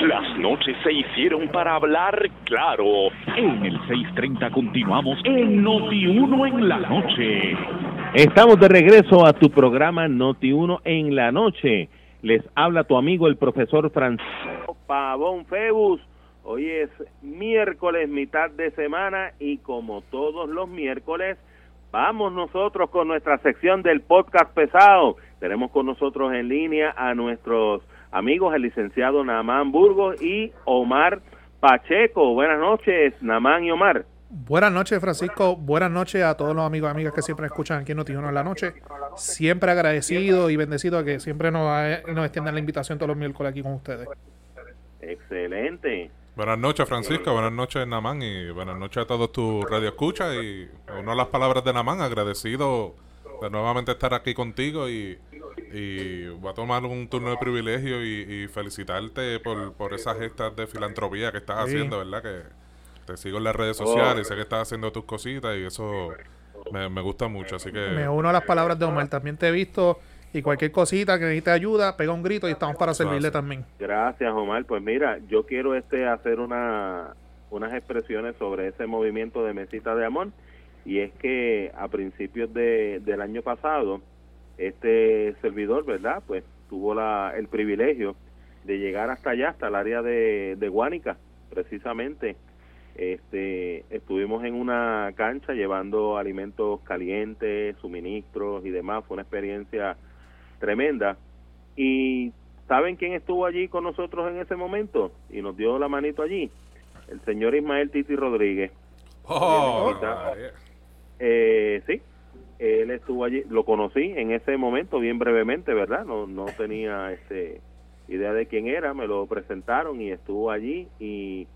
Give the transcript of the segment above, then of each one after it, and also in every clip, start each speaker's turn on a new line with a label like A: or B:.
A: Las noches se hicieron para hablar claro. En el 6:30 continuamos en Noti1 en la noche.
B: Estamos de regreso a tu programa Noti1 en la noche. Les habla tu amigo el profesor Francisco Pavón Febus. Hoy es miércoles, mitad de semana y como todos los miércoles, vamos nosotros con nuestra sección del podcast pesado. Tenemos con nosotros en línea a nuestros amigos, el licenciado Namán Burgos y Omar Pacheco. Buenas noches, Namán y Omar.
C: Buenas noches, Francisco. Buenas noches a todos los amigos y amigas que siempre escuchan aquí en Notiuno en la noche. Siempre agradecido y bendecido a que siempre nos, nos extiendan la invitación todos los miércoles aquí con ustedes.
B: Excelente.
D: Buenas noches, Francisco. Buenas noches, Namán. Y buenas noches a todos tus radioescuchas. Y uno de las palabras de Namán, agradecido de nuevamente estar aquí contigo. Y, y voy a tomar un turno de privilegio y, felicitarte por, por esas gestas de filantropía que estás haciendo, ¿verdad? Que te sigo en las redes sociales, sé que estás haciendo tus cositas y eso me, me gusta mucho. Así que.
C: Me uno a las palabras de Omar. También te he visto y cualquier cosita que necesite ayuda, pega un grito y estamos para servirle también.
B: Gracias, Omar. Pues mira, yo quiero este hacer una, unas expresiones sobre ese movimiento de mesita de amor y es que a principios de, del año pasado este servidor, ¿verdad? Pues tuvo la, el privilegio de llegar hasta allá, hasta el área de, de Guánica, precisamente. Este, estuvimos en una cancha llevando alimentos calientes, suministros y demás. Fue una experiencia tremenda. Y ¿saben quién estuvo allí con nosotros en ese momento? Y nos dio la manito allí. El señor Ismael Titi Rodríguez.
D: Oh,
B: eh, sí, él estuvo allí, lo conocí en ese momento bien brevemente, ¿verdad? No, no tenía este idea de quién era, me lo presentaron y estuvo allí y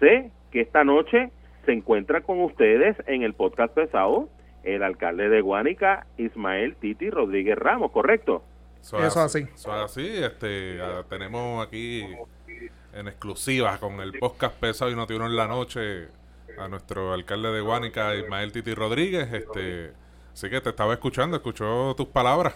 B: sé que esta noche se encuentra con ustedes en el podcast pesado el alcalde de Guánica, Ismael Titi Rodríguez Ramos, ¿correcto?
C: Eso, es así.
D: Eso es así. Este, tenemos aquí en exclusiva con el podcast pesado y Notiuno en la noche a nuestro alcalde de Guánica, Ismael Titi Rodríguez. Este, así que te estaba escuchando, escuchó tus palabras.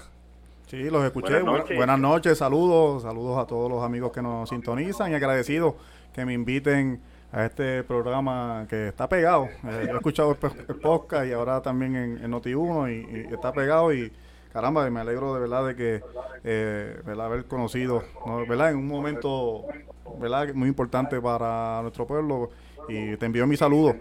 E: Sí, los escuché. Buenas noches. saludos, saludos a todos los amigos que nos sintonizan y agradecido que me inviten a este programa que está pegado. Eh, yo he escuchado el, podcast y ahora también en, en Noti1 y, está pegado y caramba, me alegro de verdad de que eh, haber conocido, ¿verdad? En un momento ¿verdad? muy importante para nuestro pueblo y te envío mi saludo.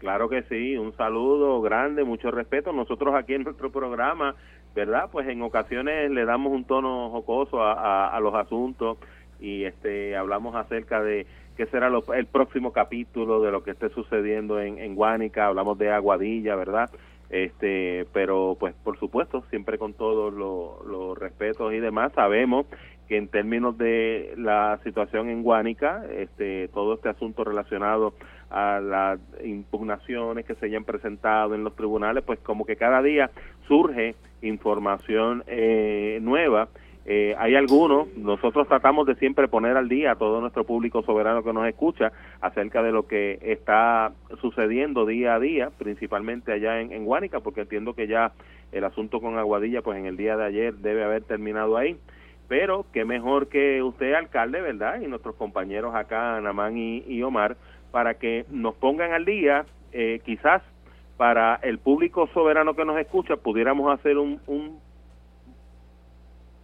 B: Claro que sí, un saludo grande, mucho respeto. Nosotros aquí en nuestro programa, ¿verdad? Pues en ocasiones le damos un tono jocoso a, a los asuntos y este hablamos acerca de qué será el próximo capítulo de lo que esté sucediendo en, en Guánica, hablamos de Aguadilla, ¿verdad? Este, pero pues por supuesto, siempre con todos los, respetos y demás, sabemos que en términos de la situación en Guánica, este, todo este asunto relacionado a las impugnaciones que se hayan presentado en los tribunales, pues como que cada día surge información eh, nueva eh, hay algunos, nosotros tratamos de siempre poner al día a todo nuestro público soberano que nos escucha acerca de lo que está sucediendo día a día, principalmente allá en, en porque entiendo que ya el asunto con Aguadilla, pues en el día de ayer debe haber terminado ahí. Pero qué mejor que usted, alcalde, ¿verdad? Y nuestros compañeros acá, Anamán y, Omar, para que nos pongan al día, eh, quizás para el público soberano que nos escucha, pudiéramos hacer un, un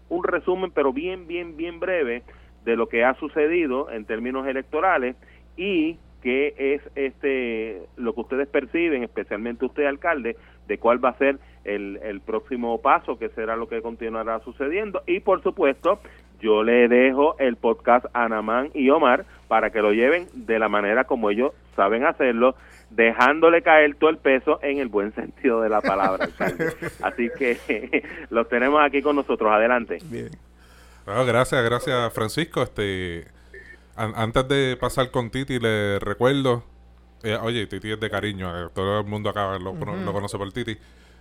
B: un resumen, pero bien, bien, bien breve de lo que ha sucedido en términos electorales y qué es este lo que ustedes perciben, especialmente usted, alcalde, de cuál va a ser el, el próximo paso, que será lo que continuará sucediendo. Y por supuesto, yo le dejo el podcast a Namán y Omar para que lo lleven de la manera como ellos saben hacerlo, dejándole caer todo el peso en el buen sentido de la palabra. Así que los tenemos aquí con nosotros. Adelante.
D: Bien. gracias, gracias Francisco. Este, antes de pasar con Titi, le recuerdo, eh, oye, Titi es de cariño, eh, todo el mundo acá lo, conoce por Titi.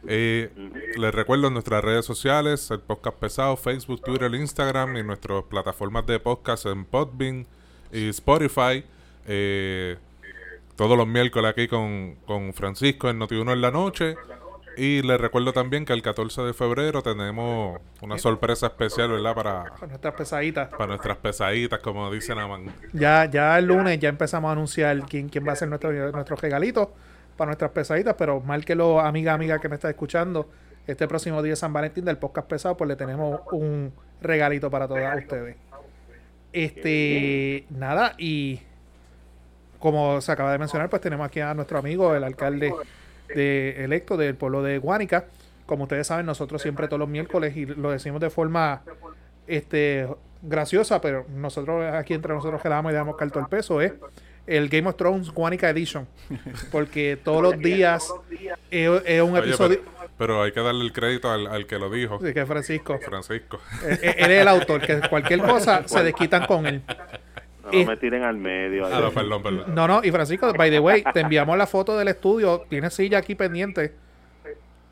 D: Eh, les recuerdo nuestras redes sociales, el podcast pesado, Facebook, Twitter, Instagram y nuestras plataformas de podcast en Podbean y Spotify. Eh, todos los miércoles aquí con, con Francisco en Noti1 en la noche. Y les recuerdo también que el 14 de febrero tenemos una sorpresa especial, ¿verdad? Para,
C: Para nuestras pesaditas.
D: para nuestras pesaditas, como dicen Naman.
C: Ya, ya el lunes ya empezamos a anunciar quién, quién va a ser nuestro, nuestro regalito para nuestras pesaditas, pero márquelo, amiga, amiga que me está escuchando, este próximo día de San Valentín del podcast pesado, pues le tenemos un regalito para todas ustedes. Este, nada, y como se acaba de mencionar, pues tenemos aquí a nuestro amigo, el alcalde de, electo del pueblo de Guánica. Como ustedes saben, nosotros siempre todos los miércoles, y lo decimos de forma este graciosa, pero nosotros aquí entre nosotros que damos y damos carto el peso, es el Game of Thrones Guanica Edition. Porque todos los días es, es un
D: Oye,
C: episodio.
D: pero, pero hay que darle el crédito al, al que lo dijo,
C: Sí, que es Francisco.
D: Francisco.
C: Eh, eh, Él es el autor, que cualquier cosa se desquitan con él.
B: No
C: Eh,
B: me tiren al medio.
D: Ah, no, perdón, perdón.
C: No, no, y Francisco, by the way, te enviamos la foto del estudio. Tienes silla aquí pendiente.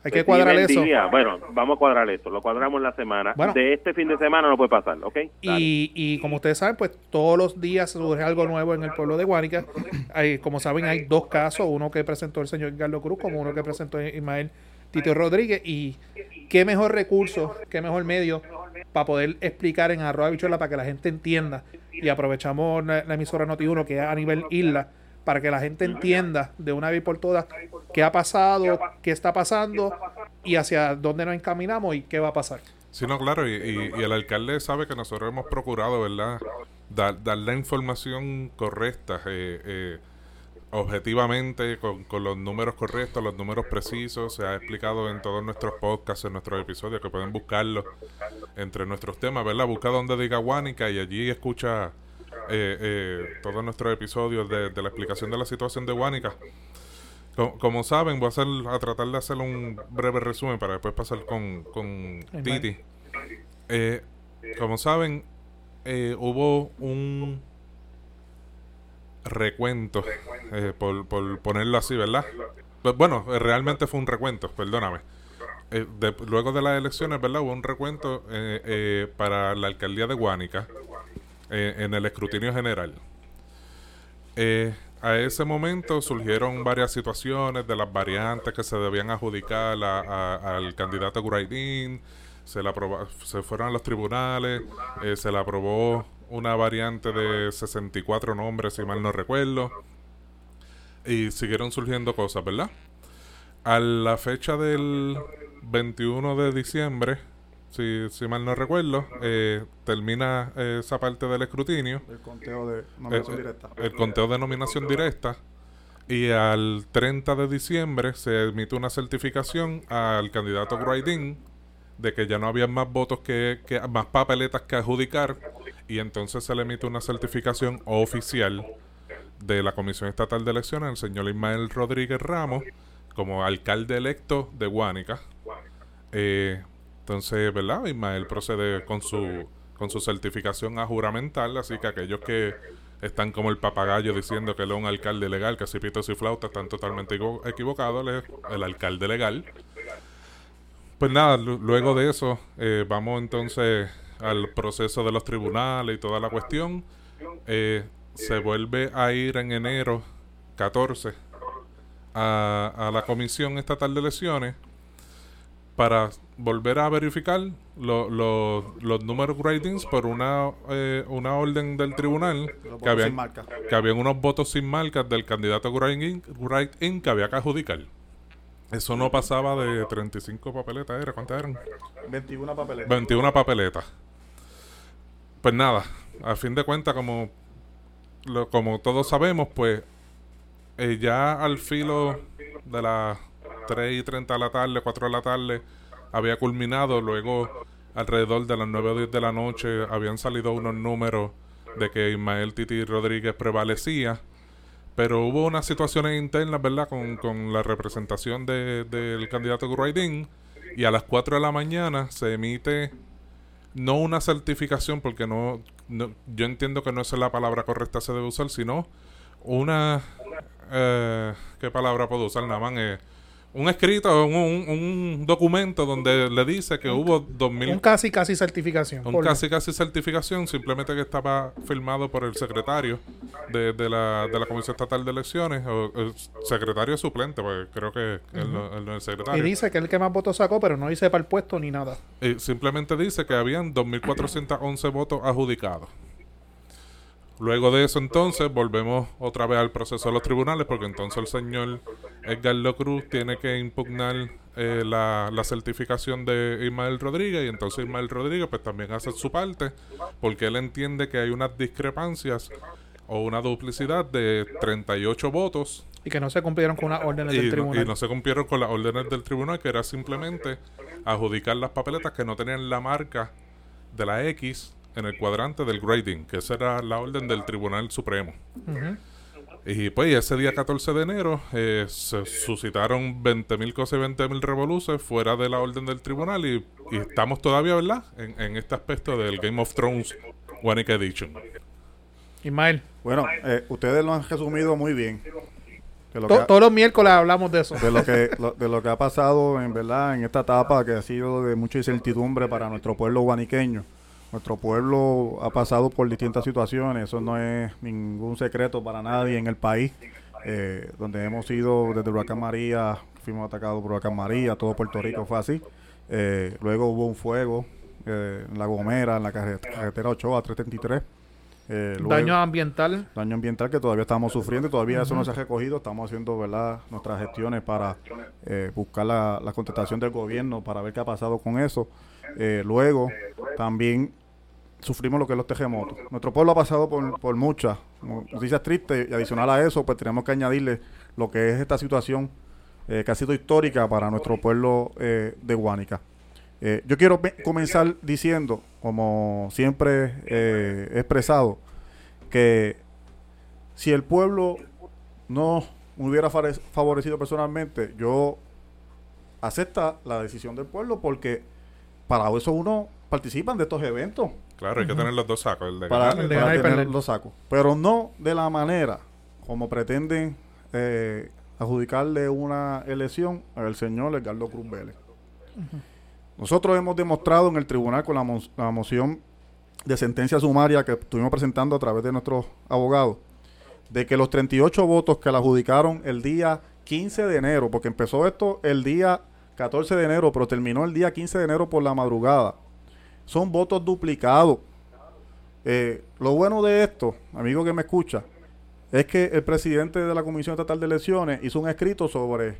C: Hay que cuadrar eso.
B: día. Bueno, vamos a cuadrar esto. Lo cuadramos la semana.
C: Bueno.
B: de este fin de semana no puede pasar, ¿ok?
C: Y, y como ustedes saben, pues todos los días surge algo nuevo en el pueblo de Guánica. Hay, como saben, hay dos casos, uno que presentó el señor Carlos Cruz, como uno que presentó Ismael Tito Rodríguez. Y qué mejor recurso, qué mejor medio para poder explicar en arroba bichuela para que la gente entienda. Y aprovechamos la, la emisora Noti1 que es a nivel isla para que la gente entienda de una vez por todas qué ha pasado, qué está pasando y hacia dónde nos encaminamos y qué va a pasar.
D: Sí, no, claro, y, y- y el alcalde sabe que nosotros hemos procurado, ¿verdad?, dar, dar la información correcta, eh, eh, objetivamente, con, con los números correctos, los números precisos, se ha explicado en todos nuestros podcasts, en nuestros episodios, que pueden buscarlo entre nuestros temas, ¿verdad? Busca donde diga Guánica y allí escucha eh, eh, todos nuestros episodios de, de la explicación de la situación de Guánica. Co- Como, saben, voy a, hacer, a tratar de hacer un breve resumen para después pasar con, con Titi. Eh, como saben, eh, hubo un recuento, eh, por, por ponerlo así, ¿verdad? Pues, bueno, eh, realmente fue un recuento, perdóname. Eh, de- luego de las elecciones, ¿verdad? Hubo un recuento eh, eh, para la alcaldía de Guánica en el escrutinio general. Eh, a ese momento surgieron varias situaciones de las variantes que se debían adjudicar a- al candidato Guraidín. Se, la aproba- se fueron a los tribunales, eh, se le aprobó una variante de 64 nombres, si mal no recuerdo. Y siguieron surgiendo cosas, ¿verdad? A la fecha del 21 de diciembre, si, si mal no recuerdo, eh, termina eh, esa parte del escrutinio
E: El conteo de nominación
D: eh,
E: directa.
D: el conteo de nominación directa y al 30 de diciembre se emite una certificación al candidato Graydin de que ya no había más votos que, que más papeletas que adjudicar y entonces se le emite una certificación oficial de la Comisión Estatal de Elecciones al señor Ismael Rodríguez Ramos como alcalde electo de Guánica. Eh, entonces, ¿verdad? Ismael procede con su con su certificación a juramental, así que aquellos que están como el papagayo diciendo que él es un alcalde legal, que si pitos y flautas están totalmente equivo- equivocados, él es el alcalde legal. Pues nada, lu- luego de eso, eh, vamos entonces al proceso de los tribunales y toda la cuestión. Eh, se vuelve a ir en enero 14 a, a la Comisión Estatal de Elecciones para volver a verificar lo- lo- los números gradings por una, eh, una orden del tribunal que habían, que habían unos votos sin marcas del candidato write-in que había que adjudicar. Eso no pasaba de 35 papeletas, ¿era? ¿Cuántas eran?
E: 21 papeletas.
D: 21 papeletas. Pues nada, a fin de cuentas, como, lo- como todos sabemos, pues eh, ya al filo de las 3 y 30 de la tarde, 4 de la tarde, había culminado. Luego, alrededor de las 9 o 10 de la noche, habían salido unos números de que Ismael Titi Rodríguez prevalecía. Pero hubo unas situaciones internas, ¿verdad? Con, con la representación de- del candidato Guraidín. Y a las 4 de la mañana se emite no una certificación, porque no, no- yo entiendo que no es la palabra correcta se debe usar, sino una... eh, ¿Qué palabra puedo usar, Naman? Eh, un escrito, un, un, documento donde le dice que hubo 2000...
C: Un casi casi certificación.
D: Un casi casi certificación, simplemente que estaba firmado por el secretario de, de, la, de la Comisión Estatal de Elecciones, o el secretario suplente, porque creo que él, no, es el secretario.
C: Y dice que es el que más votos sacó, pero no dice para el puesto ni nada.
D: Y simplemente dice que habían 2.411 votos adjudicados. Luego de eso entonces volvemos otra vez al proceso de los tribunales porque entonces el señor Edgar Cruz tiene que impugnar eh, la, certificación de Ismael Rodríguez y entonces Ismael Rodríguez pues también hace su parte porque él entiende que hay unas discrepancias o una duplicidad de 38 votos.
C: Y que no se cumplieron con las órdenes del tribunal.
D: y no se cumplieron con las órdenes del tribunal, que era simplemente adjudicar las papeletas que no tenían la marca de la X en el cuadrante del grading, que esa era la orden del Tribunal Supremo. Y pues ese día 14 de enero eh, se suscitaron 20.000 cosas y 20.000 revoluciones fuera de la orden del tribunal y, estamos todavía, ¿verdad? En, este aspecto del Game of Thrones One Edition.
C: Ismael.
E: Bueno, eh, ustedes lo han resumido muy bien.
C: todos los miércoles hablamos de eso.
E: De lo, que, de lo que ha pasado en verdad en esta etapa que ha sido de mucha incertidumbre para nuestro pueblo guaniqueño. Nuestro pueblo ha pasado por distintas situaciones, eso no es ningún secreto para nadie en el país, eh, donde hemos ido desde Huracán María, fuimos atacados por Huracán María, todo Puerto Rico fue así. Eh, luego hubo un fuego eh, en La Gomera, en la carretera 8 a 333.
C: daño ambiental.
E: Daño ambiental que todavía estamos sufriendo todavía eso no se ha recogido. Estamos haciendo verdad nuestras gestiones para buscar la, la, contestación del gobierno para ver qué ha pasado con eso. luego también sufrimos lo que es los terremotos. Nuestro pueblo ha pasado por, por muchas noticias tristes y adicional a eso, pues tenemos que añadirle lo que es esta situación eh, que ha sido histórica para nuestro pueblo eh, de Guánica. Eh, yo quiero comenzar diciendo, como siempre he expresado, que si el pueblo no me hubiera favorecido personalmente, yo acepta la decisión del pueblo porque para eso uno participan de estos eventos.
D: Claro, hay que tener los dos sacos, el de
E: para, tener los dos sacos. Pero no de la manera como pretenden eh, adjudicarle una elección al señor Edgardo Cruz Vélez. Nosotros hemos demostrado en el tribunal con la, moción de sentencia sumaria que estuvimos presentando a través de nuestros abogados, de que los 38 votos que le adjudicaron el día 15 de enero, porque empezó esto el día 14 de enero, pero terminó el día 15 de enero por la madrugada, son votos duplicados. Eh, lo bueno de esto, amigo que me escucha, es que el presidente de la Comisión Estatal de Elecciones hizo un escrito sobre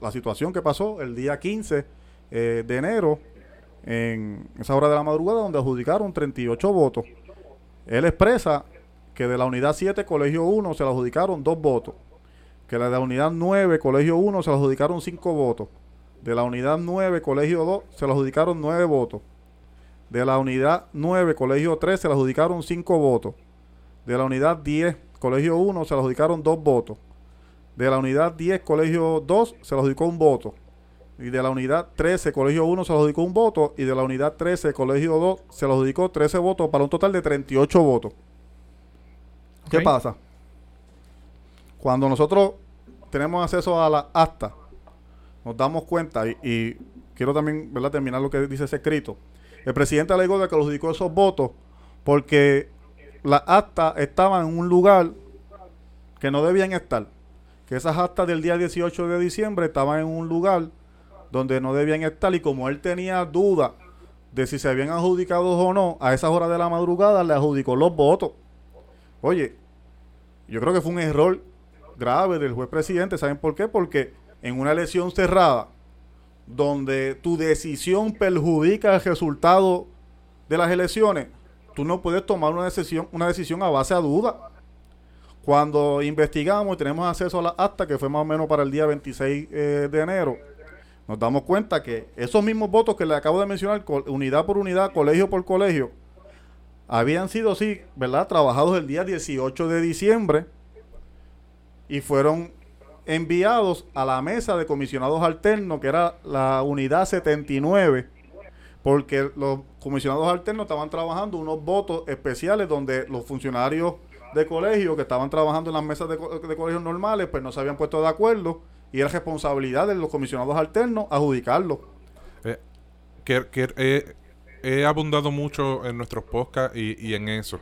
E: la situación que pasó el día 15 eh, de enero, en esa hora de la madrugada, donde adjudicaron 38 votos. Él expresa que de la unidad 7, colegio 1, se le adjudicaron 2 votos. Que de la unidad 9, colegio 1, se le adjudicaron 5 votos. De la unidad 9, colegio 2, se le adjudicaron 9 votos de la unidad 9, colegio 3, se le adjudicaron 5 votos. De la unidad 10, colegio 1, se le adjudicaron 2 votos. De la unidad 10, colegio 2, se le adjudicó un voto. Y de la unidad 13, colegio 1, se le adjudicó un voto. Y de la unidad 13, colegio 2, se le adjudicó 13 votos para un total de 38 votos. ¿Qué pasa? Cuando nosotros tenemos acceso a la acta, nos damos cuenta, y, y quiero también ¿verdad? terminar lo que dice ese escrito, el presidente alegó de que los adjudicó esos votos porque las actas estaban en un lugar que no debían estar. Que esas actas del día 18 de diciembre estaban en un lugar donde no debían estar y como él tenía duda de si se habían adjudicado o no, a esas horas de la madrugada le adjudicó los votos. Oye, yo creo que fue un error grave del juez presidente. ¿Saben por qué? Porque en una elección cerrada, donde tu decisión perjudica el resultado de las elecciones, tú no puedes tomar una decisión, una decisión a base de duda. Cuando investigamos y tenemos acceso a la acta, que fue más o menos para el día 26 eh, de enero, nos damos cuenta que esos mismos votos que le acabo de mencionar, unidad por unidad, colegio por colegio, habían sido, sí, ¿verdad?, trabajados el día 18 de diciembre y fueron enviados a la mesa de comisionados alternos, que era la unidad 79, porque los comisionados alternos estaban trabajando unos votos especiales donde los funcionarios de colegio que estaban trabajando en las mesas de, colegios normales, pues no se habían puesto de acuerdo y es responsabilidad de los comisionados alternos adjudicarlo.
D: Eh, que, he abundado mucho en nuestros podcasts y, en eso.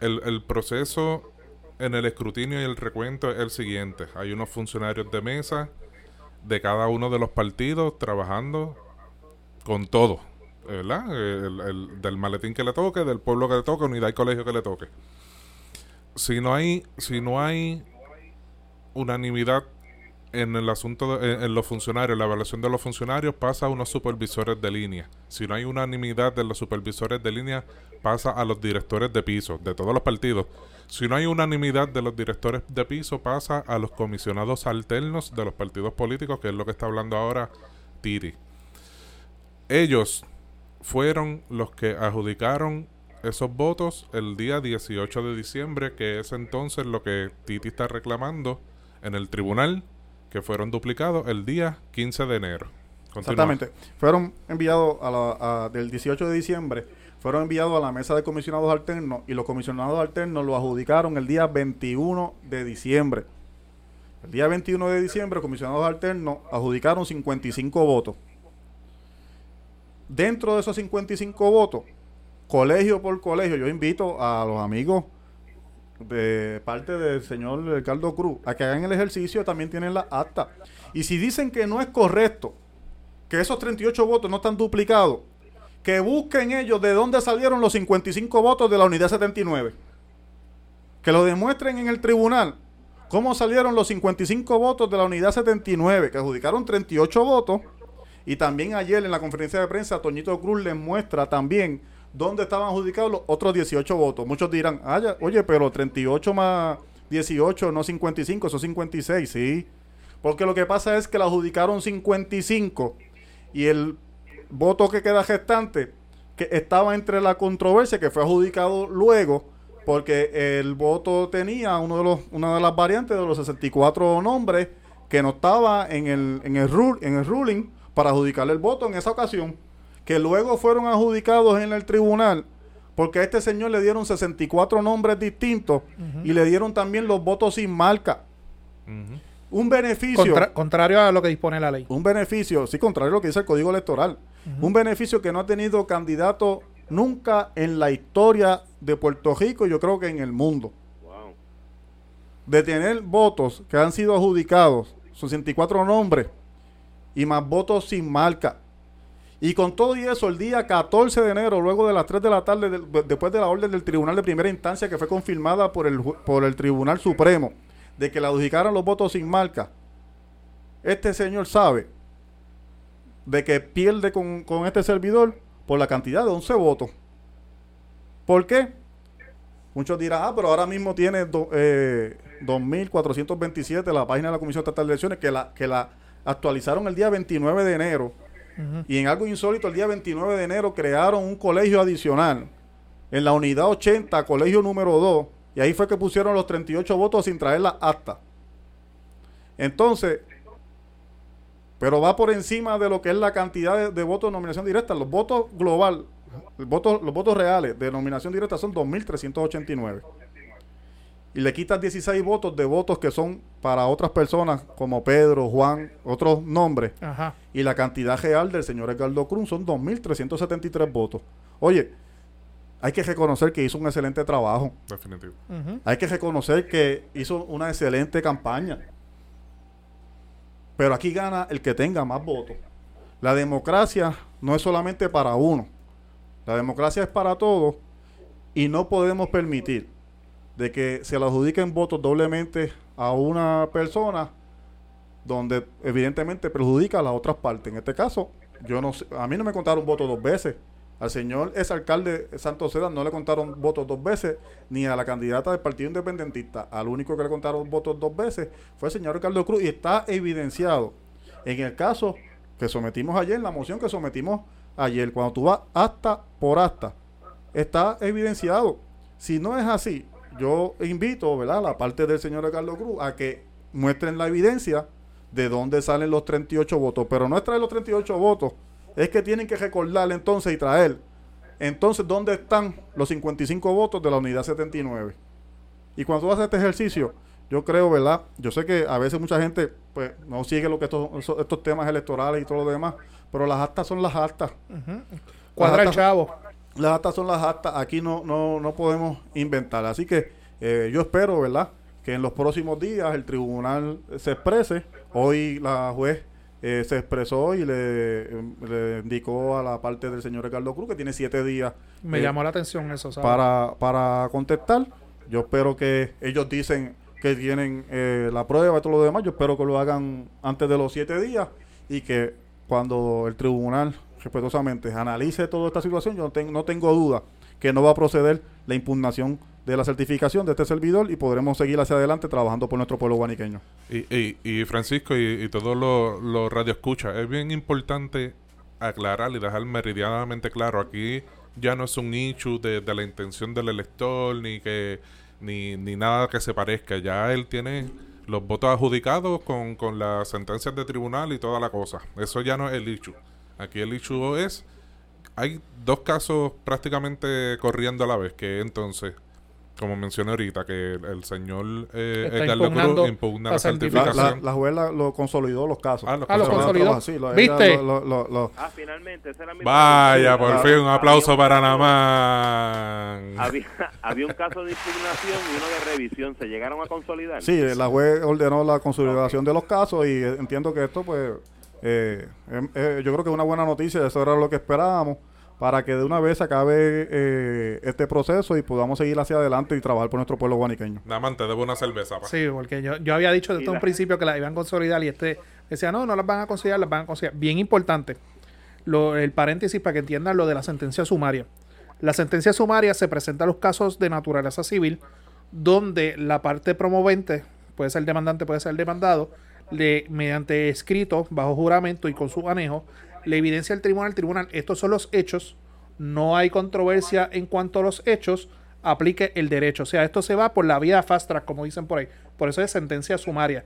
D: El, proceso en el escrutinio y el recuento es el siguiente. Hay unos funcionarios de mesa de cada uno de los partidos trabajando con todo. ¿Verdad? El, del maletín que le toque, del pueblo que le toque, unidad y colegio que le toque. Si no hay, si no hay unanimidad en el asunto de, en, los funcionarios, la evaluación de los funcionarios pasa a unos supervisores de línea. Si no hay unanimidad de los supervisores de línea, pasa a los directores de piso, de todos los partidos. Si no hay unanimidad de los directores de piso, pasa a los comisionados alternos de los partidos políticos, que es lo que está hablando ahora Titi. Ellos fueron los que adjudicaron esos votos el día 18 de diciembre, que es entonces lo que Titi está reclamando en el tribunal, que fueron duplicados el día 15 de enero.
E: Exactamente. Fueron enviados a la, del 18 de diciembre, fueron enviados a la mesa de comisionados alternos y los comisionados alternos lo adjudicaron el día 21 de diciembre. El día 21 de diciembre, comisionados alternos adjudicaron 55 votos. Dentro de esos 55 votos, colegio por colegio, yo invito a los amigos de parte del señor Ricardo Cruz a que hagan el ejercicio, también tienen la acta. Y si dicen que no es correcto, que esos 38 votos no están duplicados, que busquen ellos de dónde salieron los 55 votos de la unidad 79. Que lo demuestren en el tribunal cómo salieron los 55 votos de la unidad 79, que adjudicaron 38 votos y también ayer en la conferencia de prensa, Toñito Cruz les muestra también dónde estaban adjudicados los otros 18 votos. Muchos dirán, ah, oye, pero 38 más 18, no 55, son 56, sí. Porque lo que pasa es que la adjudicaron 55 y el voto que queda gestante, que estaba entre la controversia, que fue adjudicado luego, porque el voto tenía uno de los, una de las variantes de los 64 nombres que no estaba en el, en el, en el ruling para adjudicarle el voto en esa ocasión, que luego fueron adjudicados en el tribunal, porque a este señor le dieron 64 nombres distintos y le dieron también los votos sin marca. Un beneficio.
C: contrario a lo que dispone la ley.
E: Un beneficio, sí, contrario a lo que dice el Código Electoral. Un beneficio que no ha tenido candidato nunca en la historia de Puerto Rico, yo creo que en el mundo. De tener votos que han sido adjudicados, 64 nombres, y más votos sin marca. Y con todo y eso, el día 14 de enero, luego de las 3 de la tarde, después de la orden del Tribunal de Primera Instancia que fue confirmada por el, por el Tribunal Supremo, de que le adjudicaran los votos sin marca, este señor sabe de que pierde con, este servidor por la cantidad de 11 votos. ¿Por qué? Muchos dirán, ah, pero ahora mismo tiene 2.427 eh, la página de la Comisión Estatal de Elecciones que la, que la actualizaron el día 29 de enero. Y en algo insólito, el día 29 de enero crearon un colegio adicional en la unidad 80, colegio número 2. Y ahí fue que pusieron los 38 votos sin traer la acta. Entonces, pero va por encima de lo que es la cantidad de, votos de nominación directa. Los votos global, los votos reales de nominación directa son 2.389 y le quitas 16 votos de votos que son para otras personas como Pedro, Juan, otros nombres. Y la cantidad real del señor Edgardo Cruz son 2.373 votos. Oye, hay que reconocer que hizo un excelente trabajo.
D: Definitivo.
E: Hay que reconocer que hizo una excelente campaña. Pero aquí gana el que tenga más votos. La democracia no es solamente para uno. La democracia es para todos y no podemos permitir de que se le adjudiquen votos doblemente a una persona donde evidentemente perjudica a las otras partes. En este caso, yo no a mí no me contaron votos dos veces. Al señor ex alcalde Santos Seda no le contaron votos dos veces, ni a la candidata del Partido Independentista. Al único que le contaron votos dos veces fue el señor Ricardo Cruz y está evidenciado en el caso que sometimos ayer, la moción que sometimos ayer. Cuando tú vas hasta por hasta, está evidenciado. Si no es así, yo invito, ¿verdad?, la parte del señor Carlos Cruz a que muestren la evidencia de dónde salen los 38 votos. Pero no es traer los 38 votos, es que tienen que recordar entonces y traer. Entonces, ¿dónde están los 55 votos de la unidad 79? Y cuando tú haces este ejercicio, yo creo, ¿verdad? Yo sé que a veces mucha gente pues no sigue lo que estos, estos temas electorales y todo lo demás, pero las actas son las actas.
C: Cuadra el chavo.
E: Las actas son las actas, aquí no, no, no podemos inventar. Así que eh, yo espero, ¿verdad? Que en los próximos días el tribunal se exprese. Hoy la juez eh, se expresó y le, indicó a la parte del señor Ricardo Cruz que tiene siete días.
C: Me llamó la atención eso, ¿sabes?
E: Para, para contestar. Yo espero que ellos dicen que tienen eh, la prueba y todo lo demás. Yo espero que lo hagan antes de los siete días y que cuando el tribunal respetuosamente analice toda esta situación, yo no, no tengo duda que no va a proceder la impugnación de la certificación de este servidor y podremos seguir hacia adelante trabajando por nuestro pueblo guaniqueño.
D: Y, y, Francisco y, todos los, los radioescuchas, es bien importante aclarar y dejar meridianamente claro, aquí ya no es un issue de, de la intención del elector ni que ni, ni nada que se parezca. Ya él tiene los votos adjudicados con, con las sentencias de tribunal y toda la cosa. Eso ya no es el issue. Aquí el issue es... Hay dos casos prácticamente corriendo a la vez, que entonces como mencioné ahorita, que el, señor eh, Cruz impugna la, certificación.
E: La, juez lo consolidó los casos.
C: Ah, lo consolidó. ¿Viste?
B: ah, finalmente, esa era mi
D: Vaya, por fin, un aplauso para Namán.
B: Había, había un caso de impugnación y uno de revisión. ¿Se llegaron a consolidar?
E: Sí, la juez ordenó la consolidación de los casos y entiendo que esto, pues, eh, em, eh, yo creo que es una buena noticia. Eso era lo que esperábamos para que de una vez acabe eh, este proceso y podamos seguir hacia adelante y trabajar por nuestro pueblo guaniqueño.
D: Nada más te debo una cerveza. Pa.
C: Sí, porque yo, yo había dicho desde un principio que la iban a consolidar y este decía, no, no las van a consolidar, las van a consolidar. Bien importante, lo, el paréntesis para que entiendan lo de la sentencia sumaria. La sentencia sumaria se presenta a los casos de naturaleza civil donde la parte promovente, puede ser el demandante, puede ser el demandado, le, mediante escrito, bajo juramento y con su manejo, le evidencia al tribunal, el tribunal, estos son los hechos, no hay controversia en cuanto a los hechos, aplique el derecho. O sea, esto se va por la vía fast track, como dicen por ahí. Por eso es sentencia sumaria.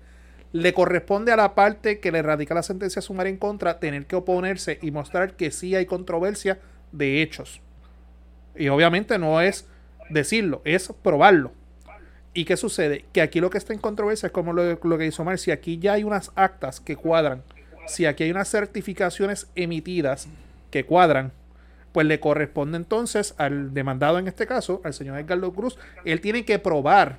C: Le corresponde a la parte que le radica la sentencia sumaria en contra tener que oponerse y mostrar que sí hay controversia de hechos. Y obviamente no es decirlo, es probarlo. ¿Y qué sucede? Que aquí lo que está en controversia es como lo, lo que hizo Mar. Si aquí ya hay unas actas que cuadran si aquí hay unas certificaciones emitidas que cuadran, pues le corresponde entonces al demandado en este caso, al señor Edgardo Cruz, él tiene que probar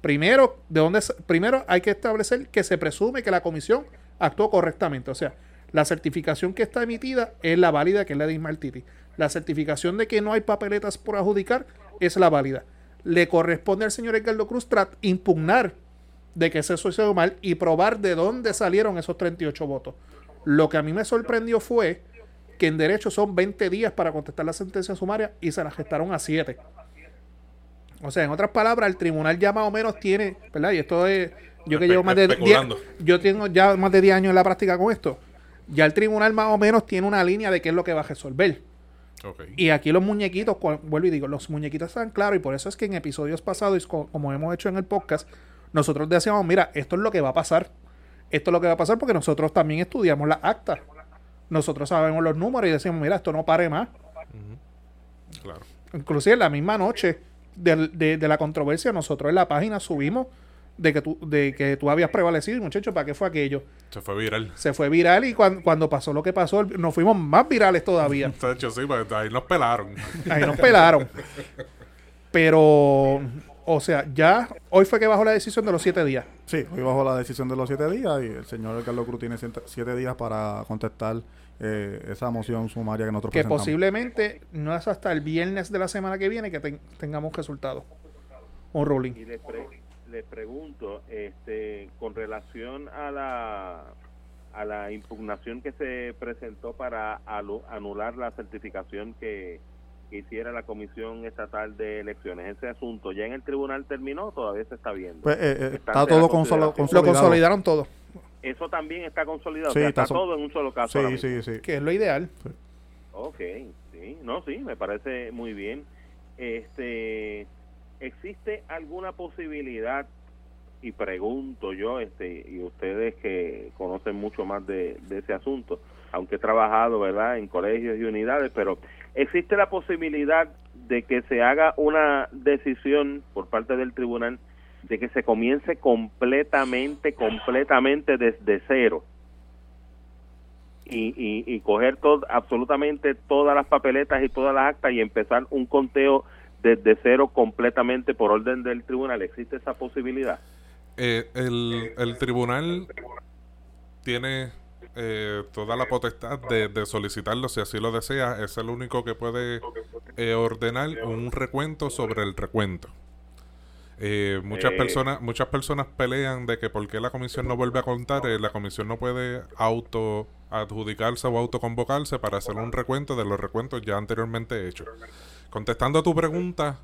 C: primero de dónde primero hay que establecer que se presume que la comisión actuó correctamente, o sea, la certificación que está emitida es la válida, que es la de Ismael Titi. La certificación de que no hay papeletas por adjudicar es la válida. Le corresponde al señor Edgardo Cruz impugnar de que se sucedió mal y probar de dónde salieron esos 38 votos. Lo que a mí me sorprendió fue que en derecho son 20 días para contestar la sentencia sumaria y se la gestaron a 7. O sea, en otras palabras, el tribunal ya más o menos tiene, ¿verdad? Y esto es, yo que llevo más de 10, yo tengo ya más de 10 años en la práctica con esto. Ya el tribunal más o menos tiene una línea de qué es lo que va a resolver. Y aquí los muñequitos, vuelvo y digo, los muñequitos están claros y por eso es que en episodios pasados, como hemos hecho en el podcast, nosotros decíamos, mira, esto es lo que va a pasar. Esto es lo que va a pasar porque nosotros también estudiamos las actas. Nosotros sabemos los números y decimos, mira, esto no pare más. Claro. Inclusive la misma noche de, la controversia, nosotros en la página subimos de que tú, de que tú habías prevalecido, muchachos, ¿para qué fue aquello?
D: Se fue viral.
C: Se fue viral y cuando, pasó lo que pasó, nos fuimos más virales todavía.
D: sí, ahí nos pelaron.
C: Ahí nos pelaron. Pero o sea, ya hoy fue que bajó la decisión de los siete días.
E: Sí, hoy bajó la decisión de los siete días y el señor Carlos Cruz tiene siete días para contestar eh, esa moción sumaria que nosotros
C: Que posiblemente no es hasta el viernes de la semana que viene que tengamos resultados. Un ruling.
B: Y les, pregunto, este, con relación a la a la impugnación que se presentó para anular la certificación que que hiciera la Comisión Estatal de Elecciones. Ese asunto ya en el tribunal terminó, todavía se está viendo.
E: Pues, eh, eh, está, todo consolidado. Lo
C: consolidaron todo.
B: Eso también está consolidado. está, todo en un solo caso.
E: Sí, sí, sí.
C: Que es lo ideal.
B: Ok, sí. No, sí, me parece muy bien. Este, ¿Existe alguna posibilidad y pregunto yo, este, y ustedes que conocen mucho más de, de, ese asunto, aunque he trabajado, ¿verdad?, en colegios y unidades, pero existe la posibilidad de que se haga una decisión por parte del tribunal de que se comience completamente, completamente desde cero. Y, y, y coger todo, absolutamente todas las papeletas y todas las actas y empezar un conteo desde cero completamente por orden del tribunal. ¿Existe esa posibilidad?
D: Eh, el, el tribunal tiene eh, toda la potestad de, solicitarlo si así lo desea. Es el único que puede eh, ordenar un recuento sobre el recuento. Eh, muchas personas muchas personas pelean de que porque la comisión no vuelve a contar, la comisión no puede auto adjudicarse o autoconvocarse para hacer un recuento de los recuentos ya anteriormente hechos. Contestando a tu pregunta,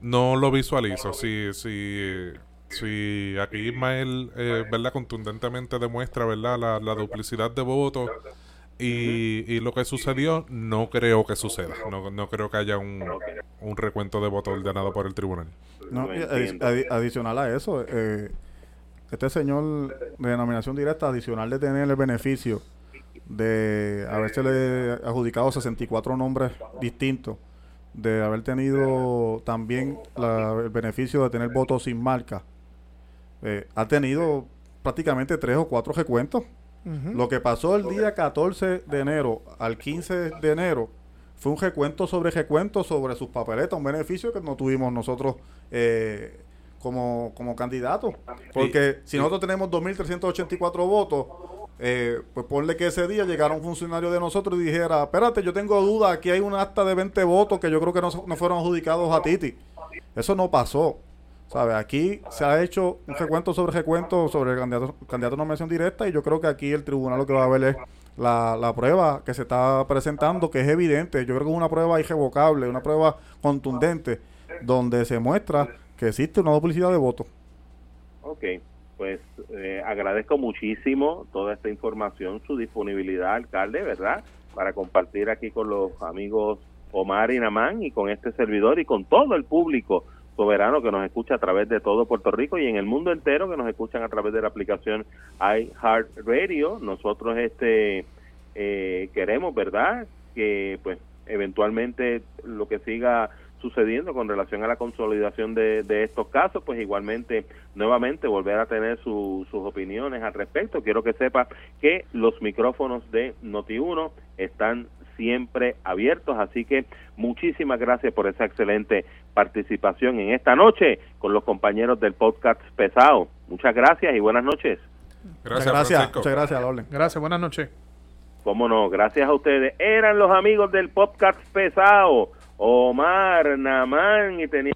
D: no lo visualizo. Si, si si aquí Ismael, eh, ¿verdad? Contundentemente demuestra, ¿verdad? La, duplicidad de votos y, lo que sucedió, no creo que suceda. No, no creo que haya un, un recuento de votos ordenado por el tribunal.
E: No, adicional a eso, eh, este señor de denominación directa, adicional de tener el beneficio de haberse adjudicado 64 nombres distintos, de haber tenido también el beneficio de tener votos sin marca, eh, ha tenido prácticamente tres o cuatro recuentos. Lo que pasó el día 14 de enero al 15 de enero fue un recuento sobre recuento sobre sus papeletas, un beneficio que no tuvimos nosotros eh, como, como candidatos. Porque si nosotros tenemos 2.384 votos, eh, pues ponle que ese día llegara un funcionario de nosotros y dijera, espérate, yo tengo duda, aquí hay un acta de 20 votos que yo creo que no, no fueron adjudicados a Titi. Eso no pasó. ¿Sabe? Aquí se ha hecho un recuento sobre recuento sobre el candidato, candidato a nominación directa y yo creo que aquí el tribunal lo que va a ver es la, la prueba que se está presentando, que es evidente. Yo creo que es una prueba irrevocable, una prueba contundente, donde se muestra que existe una duplicidad de votos.
B: Ok, pues eh, agradezco muchísimo toda esta información, su disponibilidad, alcalde, ¿verdad? Para compartir aquí con los amigos Omar y Namán y con este servidor y con todo el público soberano que nos escucha a través de todo Puerto Rico y en el mundo entero que nos escuchan a través de la aplicación iHeartRadio. Nosotros este eh, queremos, ¿verdad? Que pues eventualmente lo que siga sucediendo con relación a la consolidación de, estos casos, pues igualmente nuevamente volver a tener sus opiniones al respecto. Quiero que sepa que los micrófonos de Noti1 están siempre abiertos, así que muchísimas gracias por esa excelente participación en esta noche con los compañeros del podcast Pesado. Muchas gracias y buenas noches.
E: Gracias, gracias. Muchas gracias,
C: Gracias, buenas noches.
B: Cómo no, gracias a ustedes. Eran los amigos del podcast Pesado, Omar, Namán y tenía